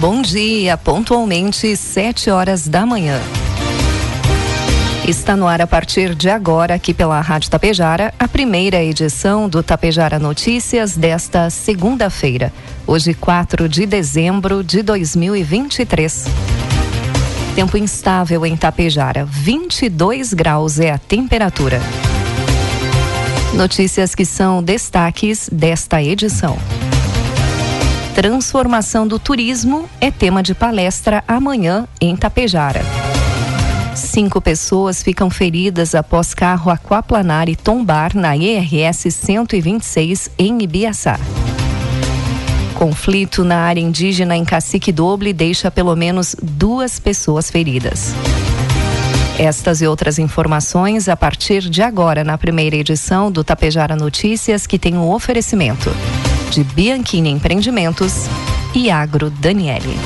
Bom dia, pontualmente sete horas da manhã. Está no ar a partir de agora, aqui pela Rádio Tapejara, a primeira edição do Tapejara Notícias desta segunda-feira, hoje 4 de dezembro de 2023. Tempo instável em Tapejara, 22 graus é a temperatura. Notícias que são destaques desta edição. Transformação do turismo é tema de palestra amanhã em Tapejara. Cinco pessoas ficam feridas após carro aquaplanar e tombar na ERS 126 em Ibiaçá. Conflito na área indígena em Cacique Doble deixa pelo menos duas pessoas feridas. Estas e outras informações a partir de agora na primeira edição do Tapejara Notícias, que tem um oferecimento de Bianchini Empreendimentos e Agro Daniele.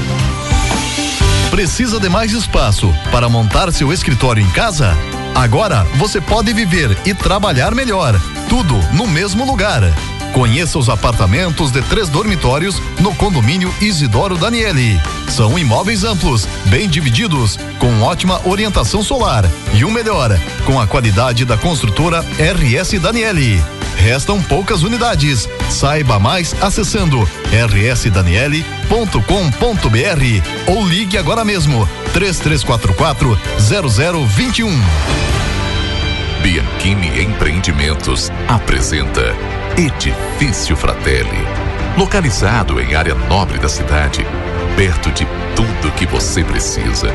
Precisa de mais espaço para montar seu escritório em casa? Agora você pode viver e trabalhar melhor, tudo no mesmo lugar. Conheça os apartamentos de três dormitórios no condomínio Isidoro Daniele. São imóveis amplos, bem divididos, com ótima orientação solar e o melhor, com a qualidade da construtora RS Daniele. Restam poucas unidades. Saiba mais acessando rsdaniele.com.br ou ligue agora mesmo 3344 0021. Bianchini Empreendimentos apresenta Edifício Fratelli. Localizado em área nobre da cidade, perto de tudo que você precisa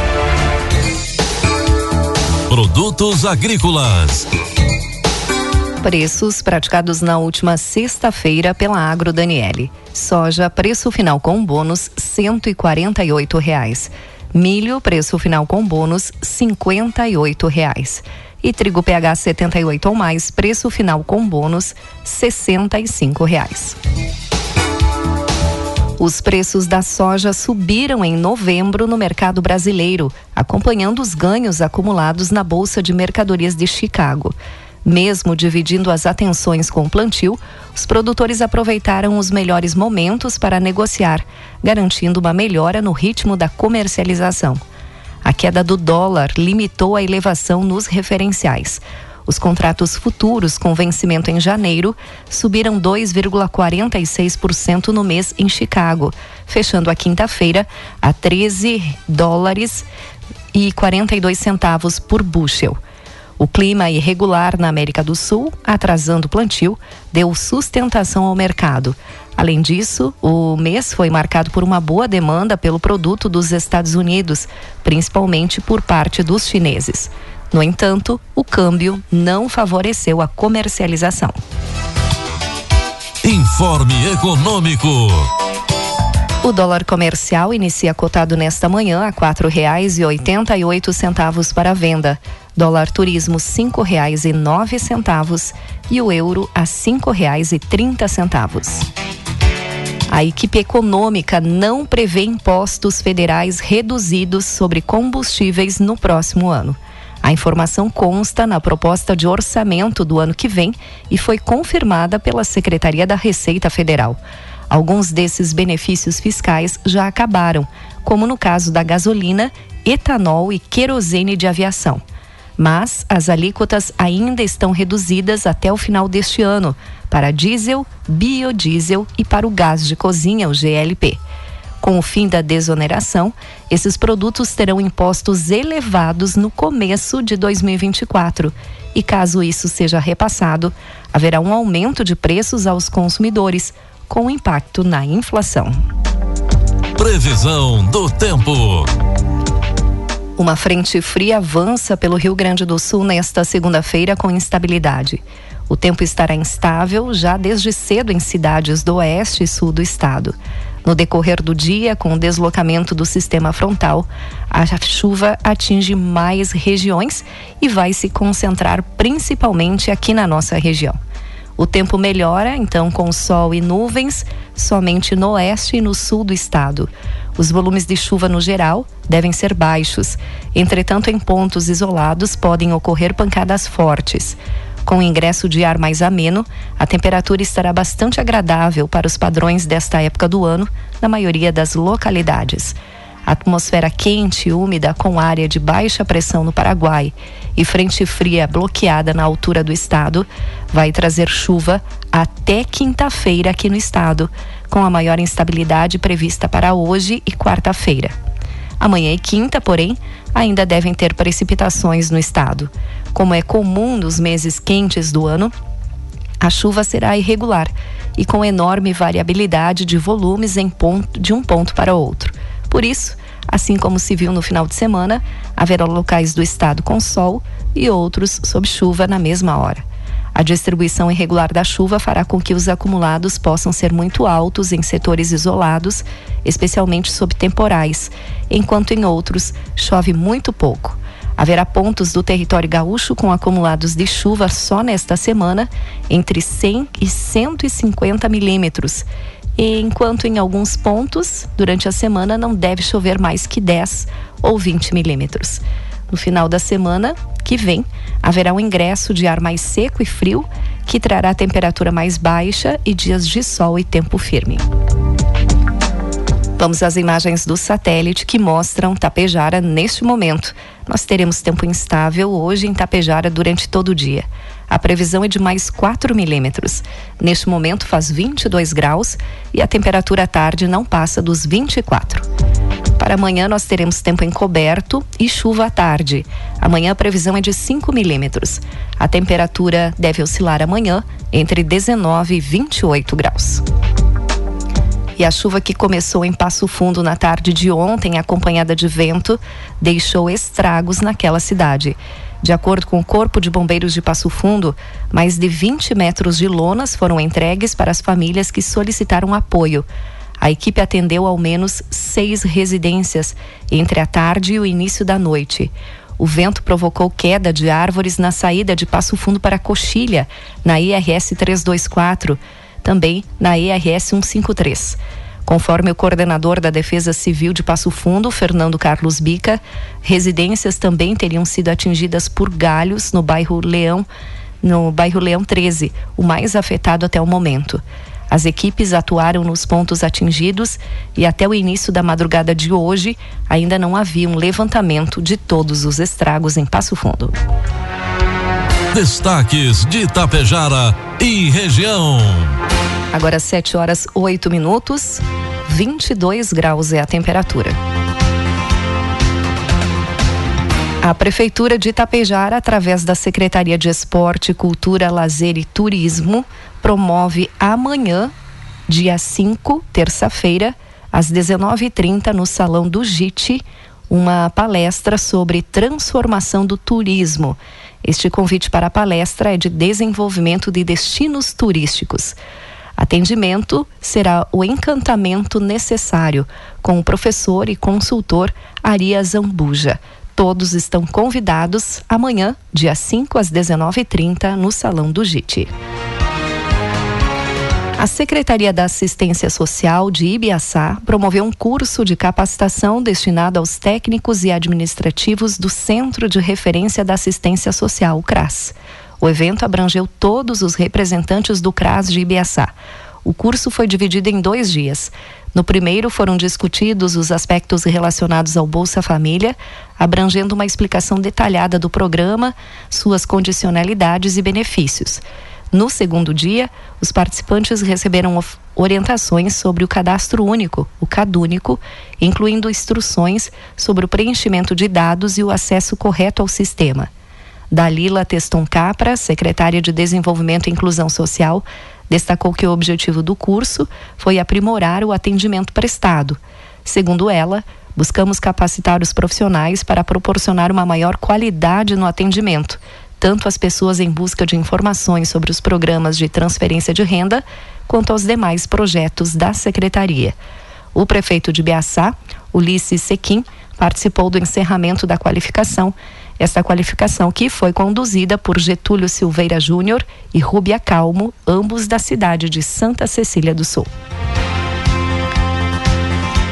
Produtos agrícolas. Preços praticados na última sexta-feira pela Agro Daniele. Soja, preço final com bônus, oito reais. Milho, preço final com bônus, oito reais. E trigo PH 78 ou mais, preço final com bônus, cinco reais. Os preços da soja subiram em novembro no mercado brasileiro, acompanhando os ganhos acumulados na Bolsa de Mercadorias de Chicago. Mesmo dividindo as atenções com o plantio, os produtores aproveitaram os melhores momentos para negociar, garantindo uma melhora no ritmo da comercialização. A queda do dólar limitou a elevação nos referenciais. Os contratos futuros com vencimento em janeiro subiram 2,46% no mês em Chicago, fechando a quinta-feira a 13 dólares e 42 centavos por bushel. O clima irregular na América do Sul, atrasando o plantio, deu sustentação ao mercado. Além disso, o mês foi marcado por uma boa demanda pelo produto dos Estados Unidos, principalmente por parte dos chineses. No entanto, o câmbio não favoreceu a comercialização. Informe Econômico. O dólar comercial inicia cotado nesta manhã a quatro reais e oitenta e oito centavos para venda. Dólar turismo cinco reais e nove centavos e o euro a cinco reais e trinta centavos. A equipe econômica não prevê impostos federais reduzidos sobre combustíveis no próximo ano. A informação consta na proposta de orçamento do ano que vem e foi confirmada pela Secretaria da Receita Federal. Alguns desses benefícios fiscais já acabaram, como no caso da gasolina, etanol e querosene de aviação. Mas as alíquotas ainda estão reduzidas até o final deste ano para diesel, biodiesel e para o gás de cozinha, o GLP. Com o fim da desoneração, esses produtos terão impostos elevados no começo de 2024. E caso isso seja repassado, haverá um aumento de preços aos consumidores, com impacto na inflação. Previsão do tempo. Uma frente fria avança pelo Rio Grande do Sul nesta segunda-feira com instabilidade. O tempo estará instável já desde cedo em cidades do oeste e sul do estado. No decorrer do dia, com o deslocamento do sistema frontal, a chuva atinge mais regiões e vai se concentrar principalmente aqui na nossa região. O tempo melhora, então, com sol e nuvens, somente no oeste e no sul do estado. Os volumes de chuva no geral devem ser baixos. Entretanto, em pontos isolados podem ocorrer pancadas fortes. Com o ingresso de ar mais ameno, a temperatura estará bastante agradável para os padrões desta época do ano na maioria das localidades. A atmosfera quente e úmida com área de baixa pressão no Paraguai e frente fria bloqueada na altura do estado vai trazer chuva até quinta-feira aqui no estado, com a maior instabilidade prevista para hoje e quarta-feira. Amanhã e quinta, porém, ainda devem ter precipitações no estado. Como é comum nos meses quentes do ano, a chuva será irregular e com enorme variabilidade de volumes ponto, de um ponto para outro. Por isso, assim como se viu no final de semana, haverá locais do estado com sol e outros sob chuva na mesma hora. A distribuição irregular da chuva fará com que os acumulados possam ser muito altos em setores isolados, especialmente sob temporais, enquanto em outros chove muito pouco. Haverá pontos do território gaúcho com acumulados de chuva só nesta semana entre 100 e 150 milímetros, enquanto em alguns pontos, durante a semana, não deve chover mais que 10 ou 20 milímetros. No final da semana que vem, haverá um ingresso de ar mais seco e frio, que trará temperatura mais baixa e dias de sol e tempo firme. Vamos às imagens do satélite que mostram Tapejara neste momento. Nós teremos tempo instável hoje em Tapejara durante todo o dia. A previsão é de mais 4 milímetros. Neste momento faz 22 graus e a temperatura à tarde não passa dos 24. Para amanhã nós teremos tempo encoberto e chuva à tarde. Amanhã a previsão é de 5 milímetros. A temperatura deve oscilar amanhã entre 19 e 28 graus. E a chuva que começou em Passo Fundo na tarde de ontem, acompanhada de vento, deixou estragos naquela cidade. De acordo com o Corpo de Bombeiros de Passo Fundo, mais de 20 metros de lonas foram entregues para as famílias que solicitaram apoio. A equipe atendeu ao menos seis residências entre a tarde e o início da noite. O vento provocou queda de árvores na saída de Passo Fundo para Coxilha, na IRS 324 também na ERS 153. Conforme o coordenador da Defesa Civil de Passo Fundo, Fernando Carlos Bica, residências também teriam sido atingidas por galhos no bairro Leão, no bairro Leão 13, o mais afetado até o momento. As equipes atuaram nos pontos atingidos e até o início da madrugada de hoje ainda não havia um levantamento de todos os estragos em Passo Fundo. Destaques de Itapejara e região. Agora 7 horas 8 minutos, 22 graus é a temperatura. A Prefeitura de Itapejara, através da Secretaria de Esporte, Cultura, Lazer e Turismo, promove amanhã, dia 5, terça-feira, às 19h30, no Salão do JIT, uma palestra sobre transformação do turismo. Este convite para a palestra é de desenvolvimento de destinos turísticos. Atendimento será o encantamento necessário com o professor e consultor Aria Zambuja. Todos estão convidados amanhã, dia 5 às 19h30, no Salão do JIT. A Secretaria da Assistência Social de Ibiaçá promoveu um curso de capacitação destinado aos técnicos e administrativos do Centro de Referência da Assistência Social, o CRAS. O evento abrangeu todos os representantes do CRAS de Ibiaçá. O curso foi dividido em dois dias. No primeiro foram discutidos os aspectos relacionados ao Bolsa Família, abrangendo uma explicação detalhada do programa, suas condicionalidades e benefícios. No segundo dia, os participantes receberam orientações sobre o cadastro único, o CadÚnico, incluindo instruções sobre o preenchimento de dados e o acesso correto ao sistema. Dalila Teston Capra, secretária de Desenvolvimento e Inclusão Social, destacou que o objetivo do curso foi aprimorar o atendimento prestado. Segundo ela, buscamos capacitar os profissionais para proporcionar uma maior qualidade no atendimento, tanto às pessoas em busca de informações sobre os programas de transferência de renda, quanto aos demais projetos da Secretaria. O prefeito de Biaçá, Ulisses Sequim, participou do encerramento da qualificação. Esta qualificação que foi conduzida por Getúlio Silveira Júnior e Rubia Calmo, ambos da cidade de Santa Cecília do Sul.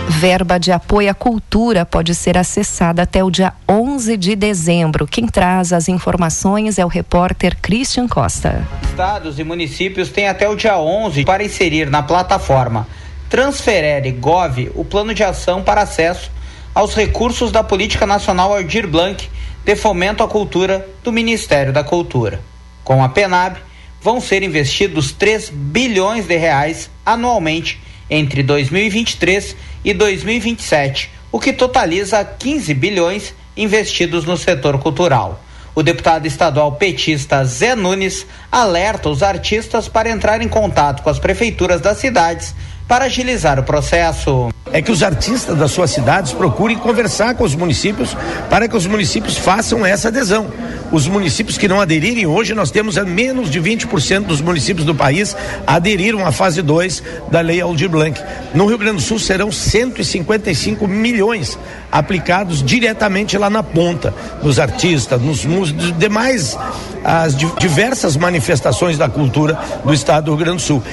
Verba de apoio à cultura pode ser acessada até o dia 11 de dezembro. Quem traz as informações é o repórter Christian Costa. Estados e municípios têm até o dia 11 para inserir na plataforma Transferere Gov o plano de ação para acesso aos recursos da Política Nacional Aldir Blanc de Fomento à Cultura do Ministério da Cultura. Com a PENAB, vão ser investidos 3 bilhões de reais anualmente entre 2023 e 2027, o que totaliza 15 bilhões investidos no setor cultural. O deputado estadual petista Zé Nunes alerta os artistas para entrar em contato com as prefeituras das cidades para agilizar o processo. É que os artistas das suas cidades procurem conversar com os municípios para que os municípios façam essa adesão. Os municípios que não aderirem hoje, nós temos menos de 20% dos municípios do país aderiram à fase 2 da Lei Aldir Blanc. No Rio Grande do Sul serão 155 milhões aplicados diretamente lá na ponta, nos artistas, nos músicos, demais as diversas manifestações da cultura do estado do Rio Grande do Sul.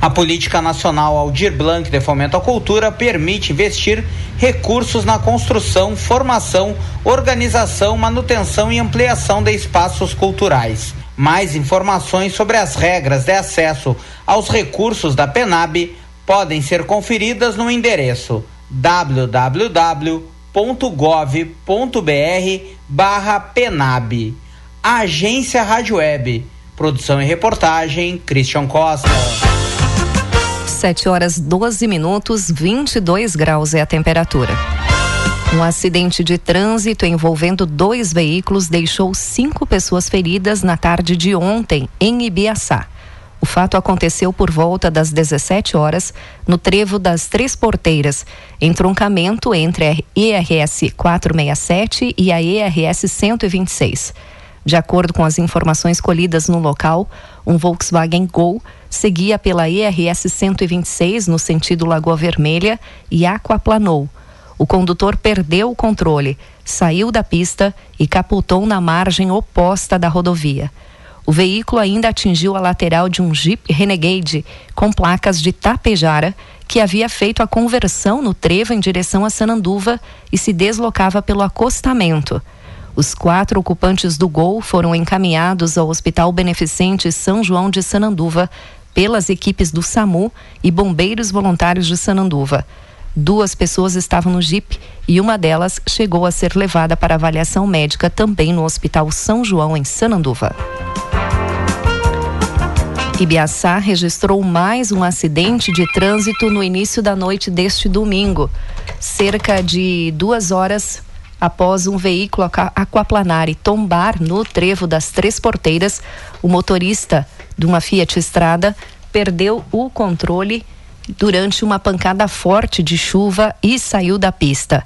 A política nacional Aldir Blanc de fomento à cultura permite investir recursos na construção, formação, organização, manutenção e ampliação de espaços culturais. Mais informações sobre as regras de acesso aos recursos da Penab podem ser conferidas no endereço www.gov.br/penab. Agência Rádio Web. Produção e reportagem Christian Costa. 7 horas 12 minutos, 22 graus é a temperatura. Um acidente de trânsito envolvendo dois veículos deixou cinco pessoas feridas na tarde de ontem, em Ibiaçá. O fato aconteceu por volta das 17 horas, no trevo das Três Porteiras, entroncamento entre a ERS 467 e a ERS 126. De acordo com as informações colhidas no local, um Volkswagen Gol seguia pela ERS 126 no sentido Lagoa Vermelha e aquaplanou. O condutor perdeu o controle, saiu da pista e capotou na margem oposta da rodovia. O veículo ainda atingiu a lateral de um Jeep Renegade com placas de Tapejara, que havia feito a conversão no trevo em direção a Sananduva e se deslocava pelo acostamento. Os quatro ocupantes do Gol foram encaminhados ao Hospital Beneficente São João de Sananduva pelas equipes do SAMU e bombeiros voluntários de Sananduva. Duas pessoas estavam no Jeep e uma delas chegou a ser levada para avaliação médica também no Hospital São João, em Sananduva. Ibiaçá registrou mais um acidente de trânsito no início da noite deste domingo. Cerca de duas horas após um veículo aquaplanar e tombar no trevo das Três Porteiras, o motorista de uma Fiat Estrada perdeu o controle durante uma pancada forte de chuva e saiu da pista.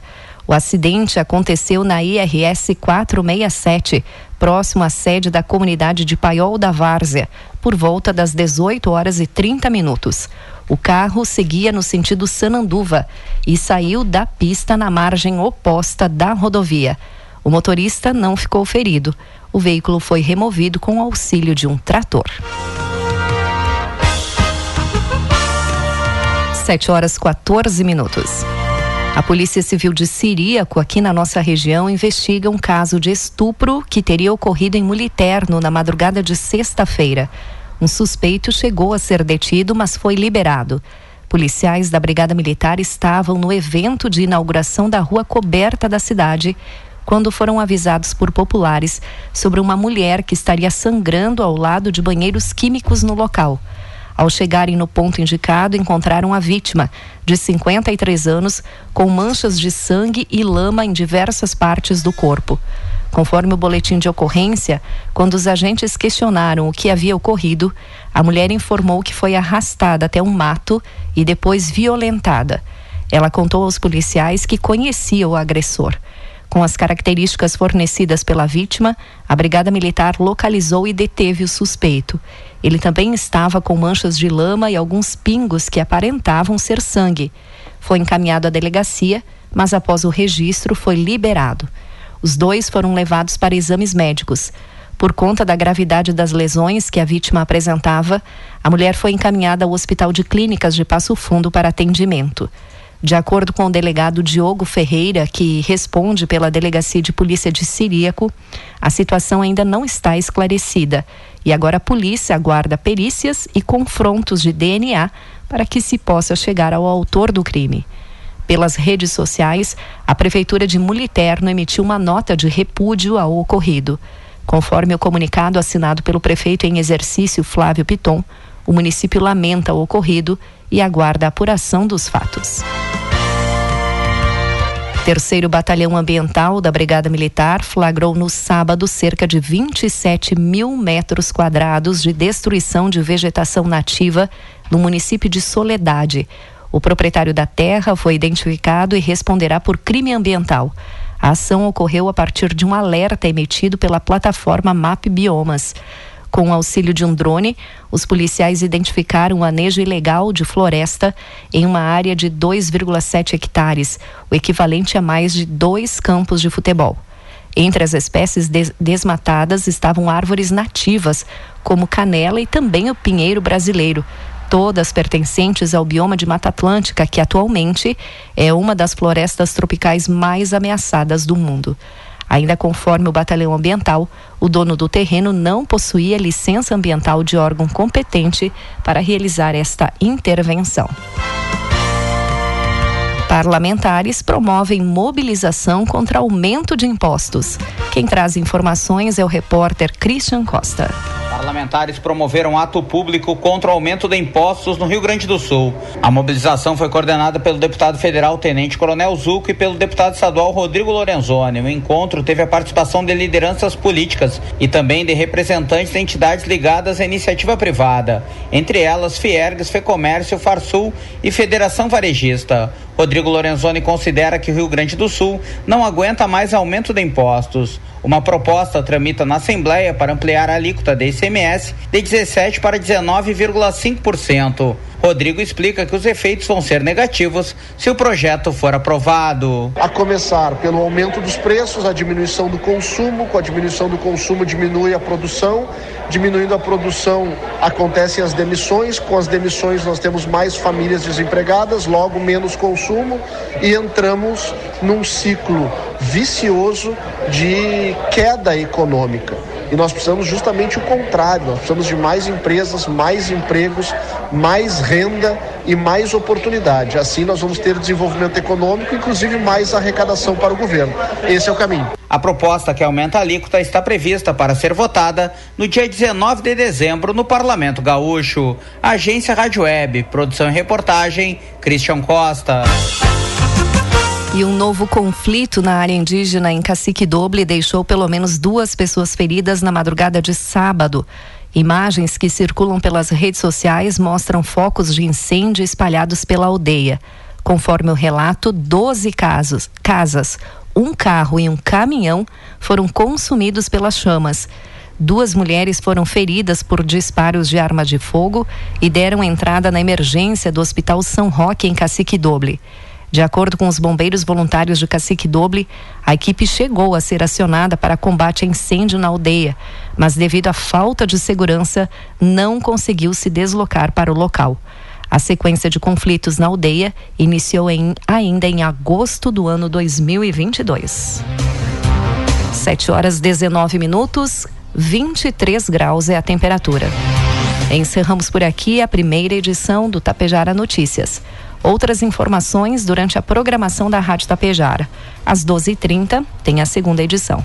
O acidente aconteceu na IRS 467, próximo à sede da comunidade de Paiol da Várzea, por volta das 18 horas e 30 minutos. O carro seguia no sentido Sananduva e saiu da pista na margem oposta da rodovia. O motorista não ficou ferido. O veículo foi removido com auxílio de um trator. 7 horas 14 minutos. A Polícia Civil de Siríaco, aqui na nossa região, investiga um caso de estupro que teria ocorrido em Muliterno na madrugada de sexta-feira. Um suspeito chegou a ser detido, mas foi liberado. Policiais da Brigada Militar estavam no evento de inauguração da rua coberta da cidade quando foram avisados por populares sobre uma mulher que estaria sangrando ao lado de banheiros químicos no local. Ao chegarem no ponto indicado, encontraram a vítima, de 53 anos, com manchas de sangue e lama em diversas partes do corpo. Conforme o boletim de ocorrência, quando os agentes questionaram o que havia ocorrido, a mulher informou que foi arrastada até um mato e depois violentada. Ela contou aos policiais que conhecia o agressor. Com as características fornecidas pela vítima, a Brigada Militar localizou e deteve o suspeito. Ele também estava com manchas de lama e alguns pingos que aparentavam ser sangue. Foi encaminhado à delegacia, mas após o registro foi liberado. Os dois foram levados para exames médicos. Por conta da gravidade das lesões que a vítima apresentava, a mulher foi encaminhada ao Hospital de Clínicas de Passo Fundo para atendimento. De acordo com o delegado Diogo Ferreira, que responde pela Delegacia de Polícia de Siríaco, a situação ainda não está esclarecida e agora a polícia aguarda perícias e confrontos de DNA para que se possa chegar ao autor do crime. Pelas redes sociais, a Prefeitura de Muliterno emitiu uma nota de repúdio ao ocorrido. Conforme o comunicado assinado pelo prefeito em exercício Flávio Piton, o município lamenta o ocorrido e aguarda a apuração dos fatos. Terceiro Batalhão Ambiental da Brigada Militar flagrou no sábado cerca de 27 mil metros quadrados de destruição de vegetação nativa no município de Soledade. O proprietário da terra foi identificado e responderá por crime ambiental. A ação ocorreu a partir de um alerta emitido pela plataforma MAP Biomas. Com o auxílio de um drone, os policiais identificaram o anejo ilegal de floresta em uma área de 2,7 hectares, o equivalente a mais de dois campos de futebol. Entre as espécies des desmatadas estavam árvores nativas, como canela e também o pinheiro brasileiro, todas pertencentes ao bioma de Mata Atlântica, que atualmente é uma das florestas tropicais mais ameaçadas do mundo. Ainda conforme o Batalhão Ambiental, o dono do terreno não possuía licença ambiental de órgão competente para realizar esta intervenção. Parlamentares promovem mobilização contra aumento de impostos. Quem traz informações é o repórter Christian Costa. Parlamentares promoveram ato público contra o aumento de impostos no Rio Grande do Sul. A mobilização foi coordenada pelo deputado federal Tenente Coronel Zuco e pelo deputado estadual Rodrigo Lorenzoni. O encontro teve a participação de lideranças políticas e também de representantes de entidades ligadas à iniciativa privada, entre elas Fiergs, Fecomércio, Farsul e Federação Varejista. Rodrigo Lorenzoni considera que o Rio Grande do Sul não aguenta mais aumento de impostos. Uma proposta tramita na Assembleia para ampliar a alíquota de ICMS de 17 para 19,5%. Rodrigo explica que os efeitos vão ser negativos se o projeto for aprovado. A começar pelo aumento dos preços, a diminuição do consumo, com a diminuição do consumo diminui a produção, diminuindo a produção acontecem as demissões, com as demissões nós temos mais famílias desempregadas, logo menos consumo e entramos num ciclo vicioso de queda econômica. E nós precisamos justamente o contrário, nós precisamos de mais empresas, mais empregos, mais renda e mais oportunidade. Assim nós vamos ter desenvolvimento econômico, inclusive mais arrecadação para o governo. Esse é o caminho. A proposta que aumenta a alíquota está prevista para ser votada no dia 19 de dezembro no Parlamento Gaúcho. Agência Rádio Web, produção e reportagem, Christian Costa. E um novo conflito na área indígena em Cacique Doble deixou pelo menos duas pessoas feridas na madrugada de sábado. Imagens que circulam pelas redes sociais mostram focos de incêndio espalhados pela aldeia. Conforme o relato, 12 casos, casas, um carro e um caminhão foram consumidos pelas chamas. Duas mulheres foram feridas por disparos de arma de fogo e deram entrada na emergência do Hospital São Roque, em Cacique Doble. De acordo com os bombeiros voluntários de Cacique Doble, a equipe chegou a ser acionada para combate a incêndio na aldeia, mas devido à falta de segurança, não conseguiu se deslocar para o local. A sequência de conflitos na aldeia iniciou em, ainda em agosto do ano 2022. 7 horas 19 minutos, 23 graus é a temperatura. Encerramos por aqui a primeira edição do Tapejara Notícias. Outras informações durante a programação da Rádio Tapejara. Às 12h30 tem a segunda edição.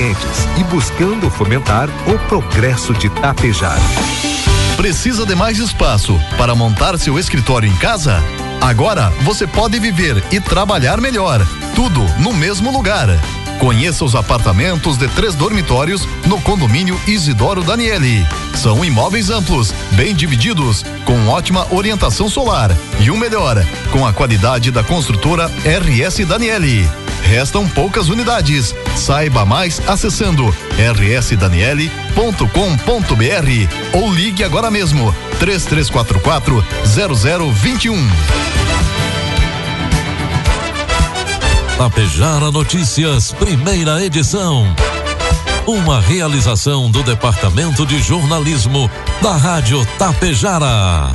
clientes e buscando fomentar o progresso de Tapejar. Precisa de mais espaço para montar seu escritório em casa? Agora você pode viver e trabalhar melhor, tudo no mesmo lugar. Conheça os apartamentos de três dormitórios no condomínio Isidoro Daniele. São imóveis amplos, bem divididos, com ótima orientação solar e o melhor, com a qualidade da construtora RS Daniele. Restam poucas unidades. Saiba mais acessando rsdaniele.com.br ou ligue agora mesmo 3344 0021. Tapejara Notícias, primeira edição. Uma realização do Departamento de Jornalismo da Rádio Tapejara.